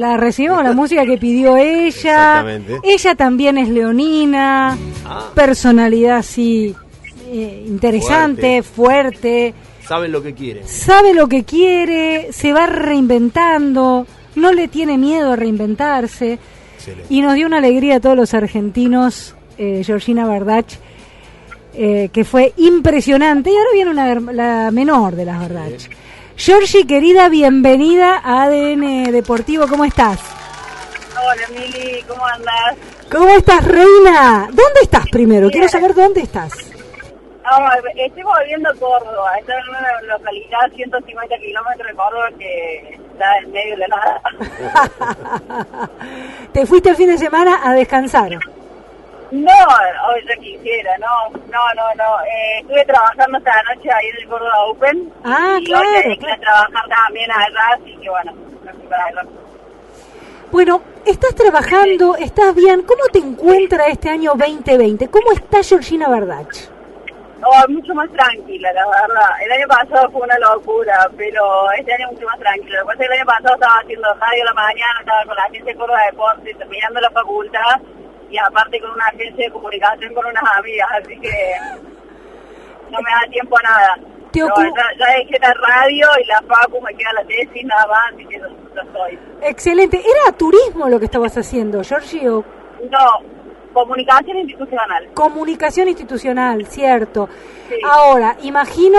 La recibimos la música que pidió ella. Ella también es leonina, ah. personalidad así eh, interesante, fuerte. Sabe lo que quiere. Sabe lo que quiere, se va reinventando, no le tiene miedo a reinventarse. Y nos dio una alegría a todos los argentinos, eh, Georgina Bardach, eh, que fue impresionante. Y ahora viene una, la menor de las Bardach. Georgie, querida, bienvenida a ADN Deportivo. ¿Cómo estás? Hola, Mili, ¿cómo andas? ¿Cómo estás, reina? ¿Dónde estás primero? Quiero saber dónde estás. estoy volviendo a Córdoba. Estoy en una localidad 150 kilómetros de Córdoba que está en medio de nada. ¿Te fuiste el fin de semana a descansar? No, hoy yo quisiera, no, no, no, no. Eh, estuve trabajando esta noche ahí en el Córdoba Open. Ah, y claro. Hoy claro. trabajar también allá, así que bueno, no fui para allá. Bueno, estás trabajando, estás bien. ¿Cómo te encuentra este año 2020? ¿Cómo está Georgina Bardach? Oh, mucho más tranquila, la verdad. El año pasado fue una locura, pero este año mucho más tranquila. Lo que pasa es que el año pasado estaba haciendo radio a la mañana, estaba con la agencia de Córdoba Deportes, terminando la facultad y aparte con una agencia de comunicación con unas amigas, así que no me da tiempo a nada. ya, ya, dejé la radio y la facu, me queda la tesis, nada más, así que no, estoy. Excelente. ¿Era turismo lo que estabas haciendo, Giorgio? No, comunicación institucional. Comunicación institucional, cierto. Ahora, imagino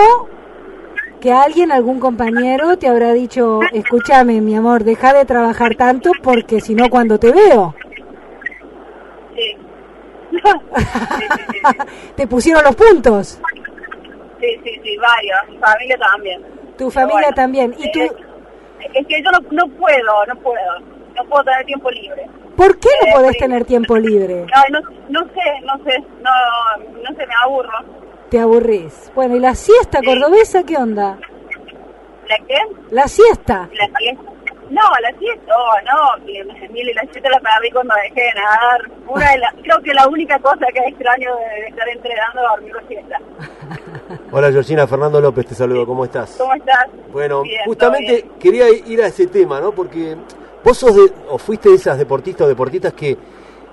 que alguien, algún compañero, te habrá dicho, escúchame, mi amor, deja de trabajar tanto porque si no, cuando te veo. ¿Te pusieron los puntos? Sí, sí, sí, varios. Mi familia también. Tu familia también. ¿Y tú? Es, que yo no, no puedo, no puedo. No puedo tener tiempo libre. ¿Por qué no podés tener tiempo libre? No, no, sé, no sé, no, no sé, me aburro. Te aburrís. Bueno, ¿y la siesta cordobesa qué onda? ¿La qué? La siesta. La siesta. No, la siesta, oh, no, que y la siesta la perdí cuando dejé de nadar. Una de la, creo que la única cosa que extraño de, estar entrenando es dormir la siesta. Hola Georgina, Fernando López te saludo, ¿cómo estás? ¿Cómo estás? Bueno, justamente quería ir a ese tema, ¿no? Porque vos sos de, o fuiste de esas deportistas o deportistas que,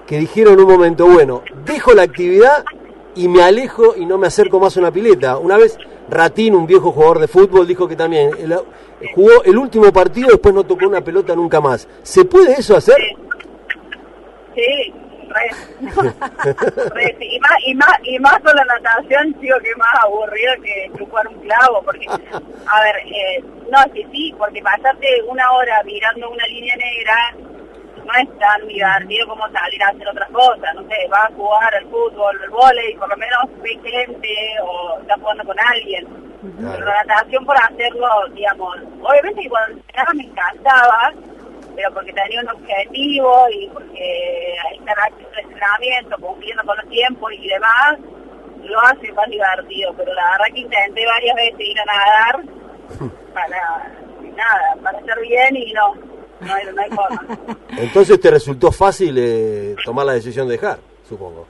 que dijeron en un momento, bueno, dejo la actividad y me alejo y no me acerco más a una pileta. Una vez Ratín, un viejo jugador de fútbol, dijo que también jugó el último partido, después no tocó una pelota nunca más. ¿Se puede eso hacer? Sí, Y, más, y, más, y más con la natación, digo que más aburrido que chupar un clavo, porque, a ver, eh, no, sí, sí, porque pasarte una hora mirando una línea negra no es tan divertido como salir a hacer otras cosas, no sé, vas a jugar al fútbol, al volei, por lo menos ve gente o estás jugando con alguien. Pero la natación por hacerlo, digamos, obviamente cuando me encantaba, pero porque tenía un objetivo y porque hay carácter de entrenamiento, cumpliendo con los tiempos y demás, lo hace más divertido, pero la verdad que intenté varias veces ir a nadar para nada, para estar bien y no, no hay, no hay forma. Entonces te resultó fácil eh, tomar la decisión de dejar, supongo.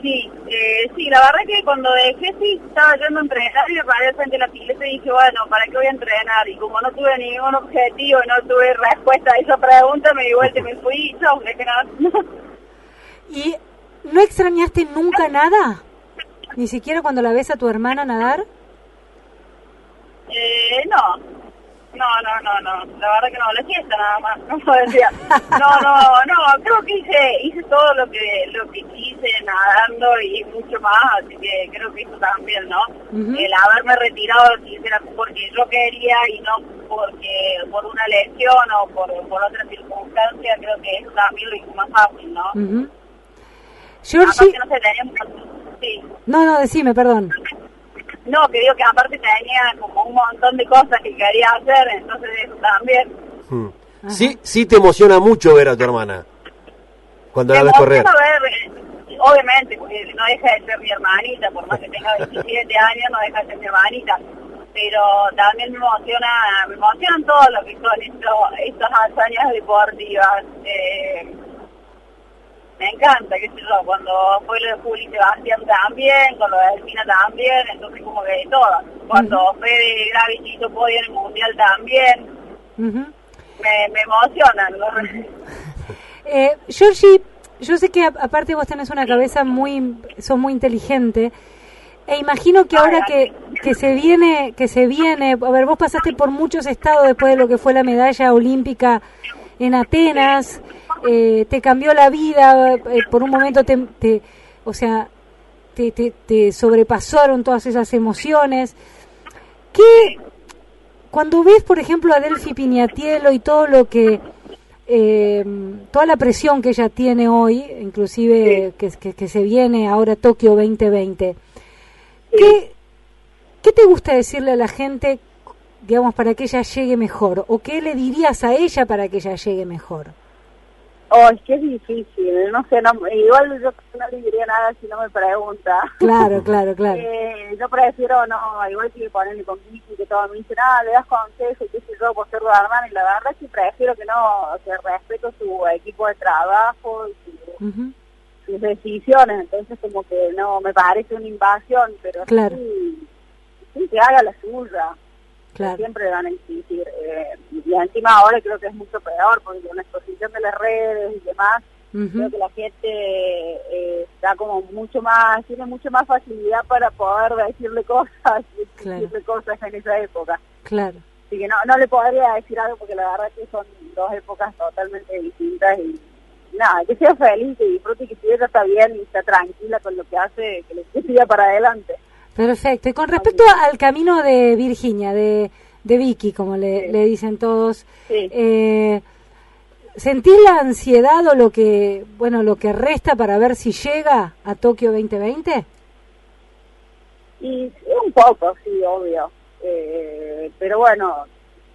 Sí, eh, sí, la verdad que cuando dejé, sí, estaba yendo a entrenar y me paré frente a la pileta y dije, bueno, ¿para qué voy a entrenar? Y como no tuve ningún objetivo, no tuve respuesta a esa pregunta, me di vuelta y me fui y chao, dejé nada. ¿Y no extrañaste nunca nada? ¿Ni siquiera cuando la ves a tu hermana nadar? Eh, no, no, no, no, no, la verdad que no, la siesta nada más, no decía. No, no, no, creo que hice, hice todo lo que, lo que quise nadando y mucho más, así que creo que eso también, ¿no? El haberme retirado porque yo quería y no porque por una lesión o por, por otra circunstancia, creo que eso también lo hizo más fácil, ¿no? Uh Georgie... no sé, teníamos... Sí. No, no, decime, perdón. No, que digo que aparte tenía como un montón de cosas que quería hacer, entonces eso también. Hmm. Sí, sí te emociona mucho ver a tu hermana cuando la ves correr. Ver, obviamente, porque no deja de ser mi hermanita, por más que tenga 27 años, no deja de ser mi hermanita. Pero también me emociona, me emocionan todo lo que son estos, estas hazañas deportivas. Eh, me encanta, qué sé yo, cuando fue lo de Juli Sebastián también, con lo de Delfina también, entonces como que de todas. Cuando fue Fede Gravity hizo podio en el Mundial también. me, me emocionan. eh, Georgie, yo sé que aparte vos tenés una cabeza muy, sos muy inteligente. E imagino que ahora que, que se viene, que se viene, a ver, vos pasaste por muchos estados después de lo que fue la medalla olímpica en Atenas, eh, te cambió la vida, eh, por un momento te, te o sea, te, te, te, sobrepasaron todas esas emociones. ¿Qué, cuando ves, por ejemplo, a Delphi Piñatielo y todo lo que eh, toda la presión que ella tiene hoy, inclusive que, que, se viene ahora Tokio 2020, ¿qué, ¿qué te gusta decirle a la gente, digamos, para que ella llegue mejor? ¿O qué le dirías a ella para que ella llegue mejor? Oh, es que es difícil, no sé, no, igual yo no le diría nada si no me pregunta. Claro, claro, claro. eh, yo prefiero, no, igual que ponerle con y que todo me dice, nada, le das consejo y qué sé yo por ser hermano, y la verdad es que prefiero que no, que respeto su equipo de trabajo y su, sus decisiones, entonces como que no, me parece una invasión, pero claro. sí, sí que haga la suya. Claro. Siempre van a insistir. Eh, y encima ahora creo que es mucho peor, porque con la exposición de las redes y demás, uh -huh. creo que la gente eh, está como mucho más, tiene mucho más facilidad para poder decirle cosas, claro. decirle cosas en esa época. Claro. Así que no, no le podría decir algo porque la verdad que son dos épocas totalmente distintas y nada, que sea feliz, que disfrute, que si ella está bien y está tranquila con lo que hace, que le siga para adelante. Perfecto. Y con respecto al camino de Virginia, de, de Vicky, como le, sí. le dicen todos, sí. eh, ¿sentís la ansiedad o lo que, bueno, lo que resta para ver si llega a Tokio 2020? Y un poco, sí, obvio. Eh, pero bueno,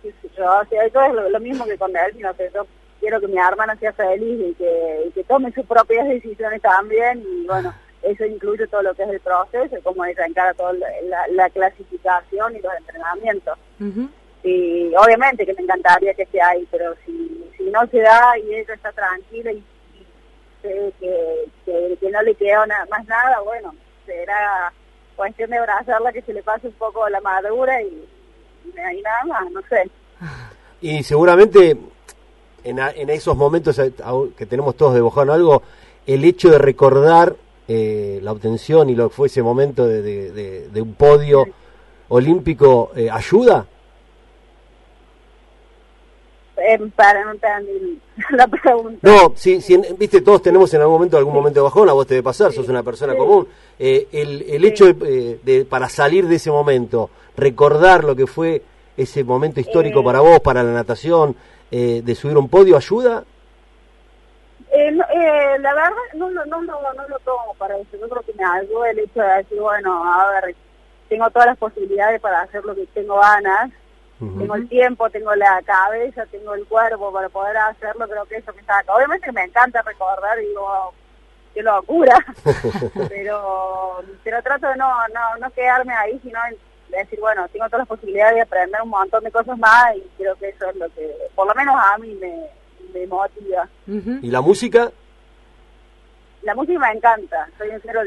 yo, o sea, eso es lo, lo, mismo que con él, no sé, yo quiero que mi hermana sea feliz y que, y que tome sus propias decisiones también y bueno eso incluye todo lo que es el proceso, cómo ella encara toda la, la, clasificación y los entrenamientos. Uh -huh. Y obviamente que me encantaría que esté ahí, pero si, si no se da y ella está tranquila y, y que, que, que, no le queda nada, más nada, bueno, será cuestión de abrazarla que se le pase un poco la madura y, y, nada más, no sé. Y seguramente en, en esos momentos que tenemos todos de bojón algo, el hecho de recordar eh, la obtención y lo que fue ese momento de, de, de, de un podio olímpico eh, ayuda? Eh, para no la pregunta. No, si, si, viste, todos tenemos en algún momento algún momento de bajón, a vos te debe pasar, sí. sos una persona sí. común. Eh, el el hecho de, de, para salir de ese momento, recordar lo que fue ese momento histórico para vos, para la natación, de subir un podio, ¿ayuda? Eh, no, eh, la verdad no, no, no, no, no lo tomo para eso. Yo creo que me ayudó el hecho de decir, bueno, a ver, tengo todas las posibilidades para hacer lo que tengo ganas. Uh -huh. Tengo el tiempo, tengo la cabeza, tengo el cuerpo para poder hacerlo. Creo que eso me saca. Obviamente me encanta recordar, digo, oh, qué locura. pero, pero trato de no, no, no quedarme ahí, sino de decir, bueno, tengo todas las posibilidades de aprender un montón de cosas más y creo que eso es lo que, por lo menos a mí me me motiva. Uh -huh. ¿Y la música? La música me encanta, soy un cero,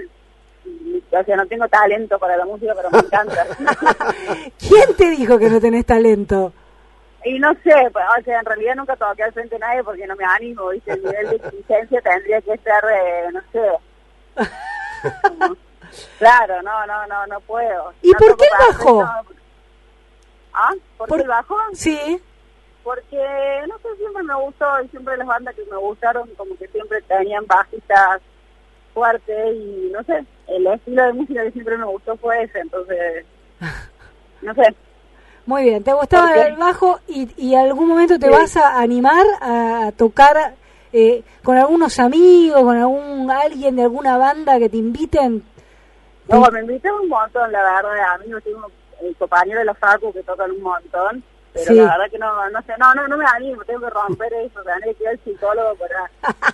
o sea, no tengo talento para la música, pero me encanta. ¿Quién te dijo que no tenés talento? Y no sé, pues, o sea, en realidad nunca toqué al frente de nadie porque no me animo, ¿viste? El nivel de exigencia tendría que ser, eh, no sé. claro, no, no, no, no puedo. ¿Y no por qué el bajo? ¿Ah? ¿Por, ¿Por qué el bajo? Sí porque no sé siempre me gustó y siempre las bandas que me gustaron como que siempre tenían bajistas fuertes y no sé el estilo de música que siempre me gustó fue ese entonces no sé. Muy bien te gustaba el bajo y, y algún momento te sí. vas a animar a tocar eh, con algunos amigos con algún alguien de alguna banda que te inviten no me invitan un montón la verdad amigos tengo el compañero de los Facu que tocan un montón pero sí. la verdad que no, no sé, no, no, no me animo, tengo que romper eso, tener que ir al psicólogo para,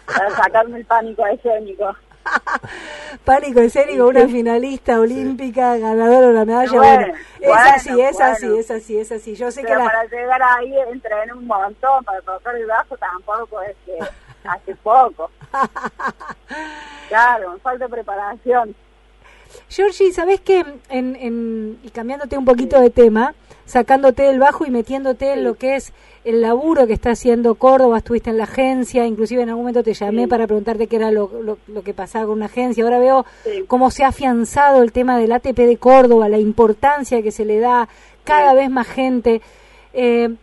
para sacarme el pánico escénico. pánico escénico, una finalista olímpica, sí. ganadora de la medalla, bueno, bueno, es bueno, así, es bueno. así, es así, es así, yo sé pero que la... para llegar ahí entrené un montón, para tocar el bajo tampoco es que hace poco. claro, me falta preparación. Georgie, ¿sabés que en, en, y cambiándote un poquito de tema, sacándote el bajo y metiéndote en lo que es el laburo que está haciendo Córdoba, estuviste en la agencia, inclusive en algún momento te llamé para preguntarte qué era lo, lo, que pasaba con una agencia. Ahora veo cómo se ha afianzado el tema del ATP de Córdoba, la importancia que se le da, cada vez más gente. Eh,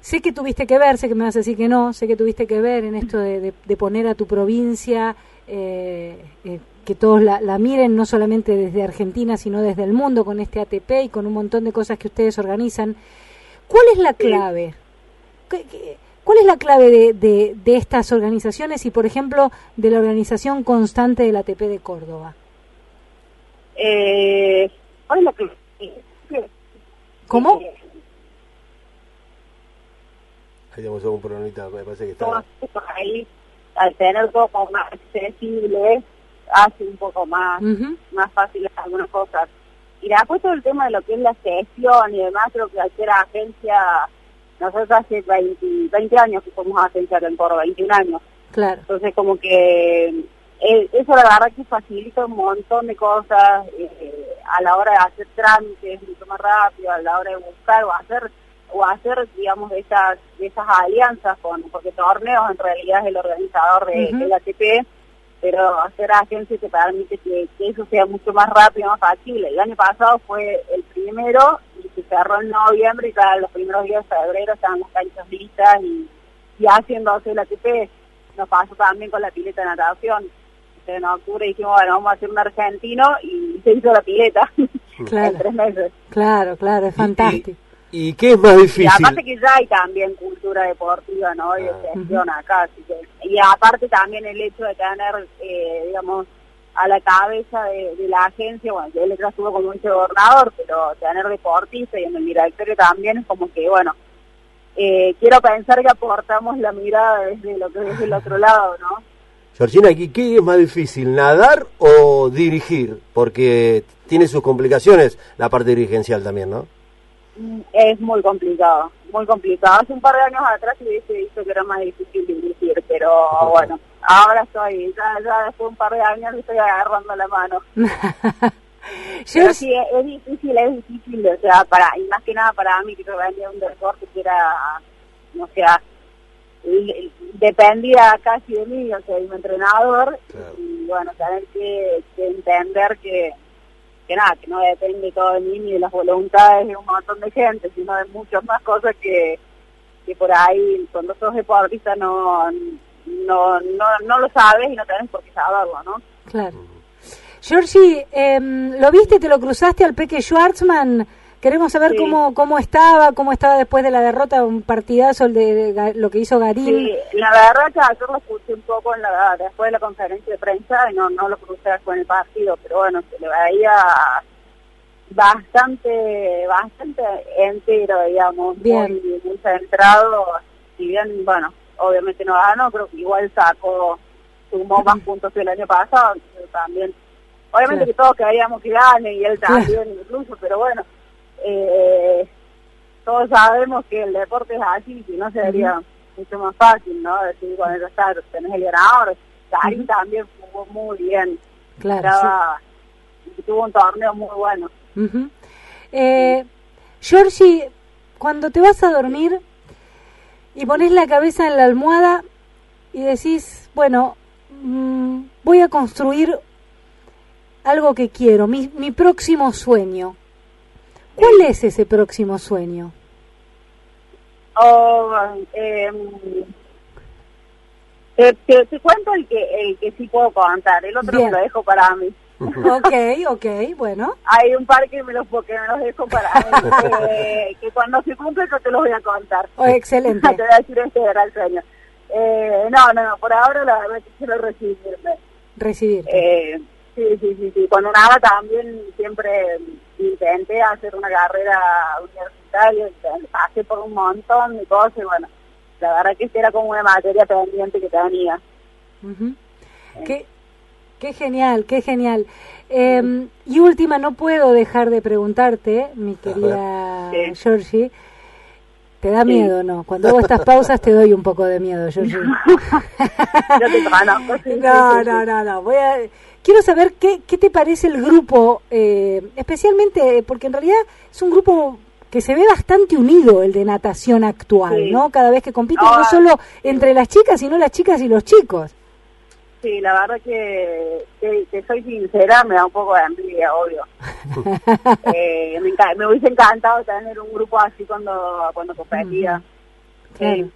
sé que tuviste que ver, sé que me vas a decir que no, sé que tuviste que ver en esto de, poner a tu provincia, eh, eh, que todos la, la, miren, no solamente desde Argentina, sino desde el mundo, con este ATP y con un montón de cosas que ustedes organizan. ¿Cuál es la clave? ¿Cuál es la clave de, de, estas organizaciones y, por ejemplo, de la organización constante del ATP de Córdoba? Eh, ¿Cómo? Ahí tenemos algún problemita, me parece que está... Ahí, al tener todo más accesible, hace un poco más, más fácil algunas cosas. Y después todo el tema de lo que es la sesión y demás, creo que cualquier agencia, nosotros hace 20, años que somos agencia en Córdoba, 21 años. Claro. Entonces como que eh, eso la verdad que facilita un montón de cosas eh, a la hora de hacer trámites mucho más rápido, a la hora de buscar o hacer o hacer digamos esas esas alianzas con porque torneos en realidad es el organizador de, la ATP pero hacer agencia te permite que, eso sea mucho más rápido, más fácil. El año pasado fue el primero y se cerró en noviembre y cada los primeros días de febrero estaban las canchas listas y, y haciéndose la ATP. Nos pasó también con la pileta de natación. En octubre dijimos, bueno, vamos a hacer un argentino y se hizo la pileta claro, en tres meses. Claro, claro, es fantástico. ¿Y qué es más difícil? Y aparte que ya hay también cultura deportiva, ¿no? Y de ah. gestión acá, así que... Y aparte también el hecho de tener, eh, digamos, a la cabeza de, la agencia, bueno, él estuvo como un gobernador, pero tener deportista y en el directorio también es como que, bueno, eh, quiero pensar que aportamos la mirada desde lo que es el otro lado, ¿no? Georgina, ¿qué es más difícil, nadar o dirigir? Porque tiene sus complicaciones la parte dirigencial también, ¿no? es muy complicado, muy complicado. Hace un par de años atrás hubiese dicho que era más difícil dirigir, pero bueno, ahora estoy, ya, ya después de un par de años le estoy agarrando la mano. pero sí, es, difícil, es difícil, o sea, para, y más que nada para mí que venía un deporte que era, no sea, dependía casi de mí, o sea, de mi entrenador, y bueno, tener que entender que que nada, que no depende todo de mí ni de las voluntades de un montón de gente, sino de muchas más cosas que, que por ahí cuando sos deportista no, no, no, no lo sabes y no tenés por qué saberlo, ¿no? Claro. Georgie, eh, ¿lo viste, te lo cruzaste al Peque Schwartzman? Queremos saber cómo cómo estaba, cómo estaba después de la derrota, un partidazo el de, lo que hizo Garín. Sí, la verdad que ayer lo escuché un poco en la, después de la conferencia de prensa y no, no lo crucé con el partido, pero bueno, se le veía bastante bastante entero, digamos, bien. Muy, centrado, si bien, bueno, obviamente no ganó, creo que igual sacó, sumó más puntos que el año pasado, también, obviamente que todos queríamos que gane y él también incluso, pero bueno, eh, todos sabemos que el deporte es así, si no sería mucho más fácil, ¿no? Decir, bueno, ya está, tenés el ganador. Karim también jugó muy bien. Claro. Tuvo un torneo muy bueno. eh, Georgie, cuando te vas a dormir y pones la cabeza en la almohada y decís, bueno, mm, voy a construir algo que quiero, mi, mi próximo sueño. ¿Cuál es ese próximo sueño? Oh, eh, te, cuento el que el que sí puedo contar, el otro me lo dejo para mí. ok, ok, bueno. Hay un par que me los, que me los dejo para mí, que, cuando se cumple yo te los voy a contar. Oh, excelente. te voy a decir este era el sueño. Eh, no, no, no, por ahora la verdad que quiero recibirme. Recibirte. Eh, sí, sí, sí, sí. Cuando nada también siempre intenté hacer una carrera universitaria, pasé por un montón de cosas y bueno, la verdad que era como una materia pendiente que tenía. qué, qué genial, qué genial. Em, y última, no puedo dejar de preguntarte, mi querida Georgie, ¿te da miedo no? Cuando hago estas pausas te doy un poco de miedo, Georgie. no, no, no, no, voy a quiero saber qué, qué te parece el grupo, eh, especialmente porque en realidad es un grupo que se ve bastante unido el de natación actual, ¿no? Cada vez que compite, no, solo entre las chicas, sino las chicas y los chicos. Sí, la verdad que, que, soy sincera, me da un poco de envidia, obvio. eh, me, me, hubiese encantado tener un grupo así cuando, cuando competía. Sí,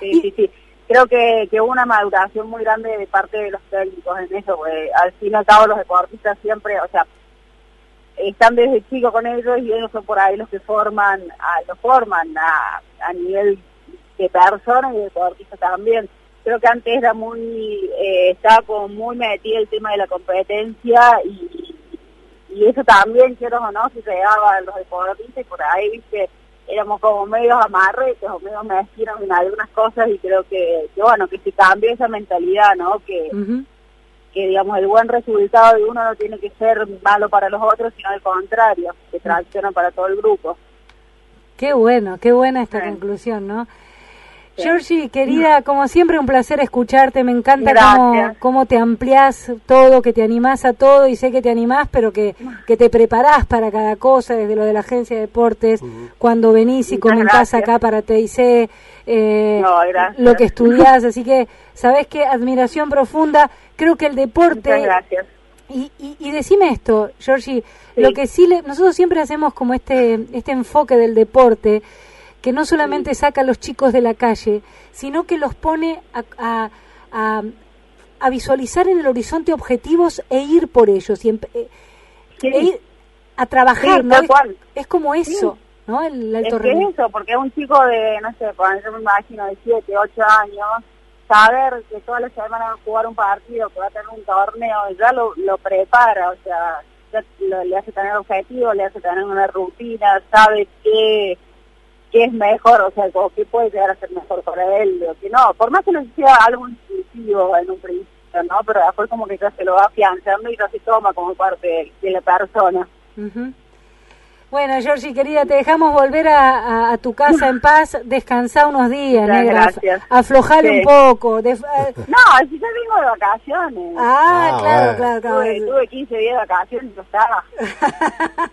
sí, sí, Creo que, que hubo una maduración muy grande de parte de los técnicos en eso, porque al fin y al cabo los deportistas siempre, o sea, están desde chicos con ellos y ellos son por ahí los que forman, a, los forman a, a nivel de personas y de deportistas también. Creo que antes era muy, eh, estaba como muy metido el tema de la competencia y, y eso también, quiero o no, se pegaba a los deportistas y por ahí, viste, éramos como medios amarretes o medios mezquinos en algunas cosas y creo que, que, bueno, que se cambió esa mentalidad, ¿no? Que, que, digamos, el buen resultado de uno no tiene que ser malo para los otros, sino al contrario, que tracciona para todo el grupo. Qué bueno, qué buena esta conclusión, ¿no? Georgie, querida, como siempre un placer escucharte, me encanta cómo, cómo, te ampliás todo, que te animás a todo y sé que te animás, pero que, que te preparás para cada cosa, desde lo de la agencia de deportes, cuando venís y comentás acá para TIC, eh, lo que estudiás, así que, ¿sabés qué? Admiración profunda, creo que el deporte... gracias. Y, y, y, decime esto, Georgie, lo que sí, le, nosotros siempre hacemos como este, este enfoque del deporte, que no solamente saca a los chicos de la calle, sino que los pone a, a, a, visualizar en el horizonte objetivos e ir por ellos, y e ir a trabajar, ¿no? Es, como eso, ¿no? El, es que es eso, porque un chico de, no sé, yo me imagino de 7, 8 años, saber que todas las semanas va a jugar un partido, que va a tener un torneo, ya lo, lo prepara, o sea, ya le hace tener objetivos, le hace tener una rutina, sabe que qué es mejor, o sea, o qué puede llegar a ser mejor para él, o que no, por más que no sea algo intuitivo en un principio, ¿no? Pero después como que ya se lo va afianzando y ya se toma como parte de, la persona. Bueno, Georgie, querida, te dejamos volver a, tu casa en paz, descansar unos días, negra, gracias. aflojale un poco. Eh. No, si yo vengo de vacaciones. Ah, ah claro, claro, claro. Tuve, 15 días de vacaciones, no estaba.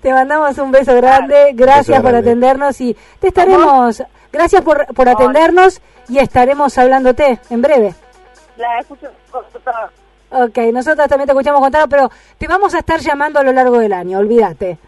te mandamos un beso grande, gracias por atendernos y te estaremos, gracias por, por atendernos y estaremos hablándote en breve. La escucho Ok, nosotros también te escuchamos contar, pero te vamos a estar llamando a lo largo del año, olvídate.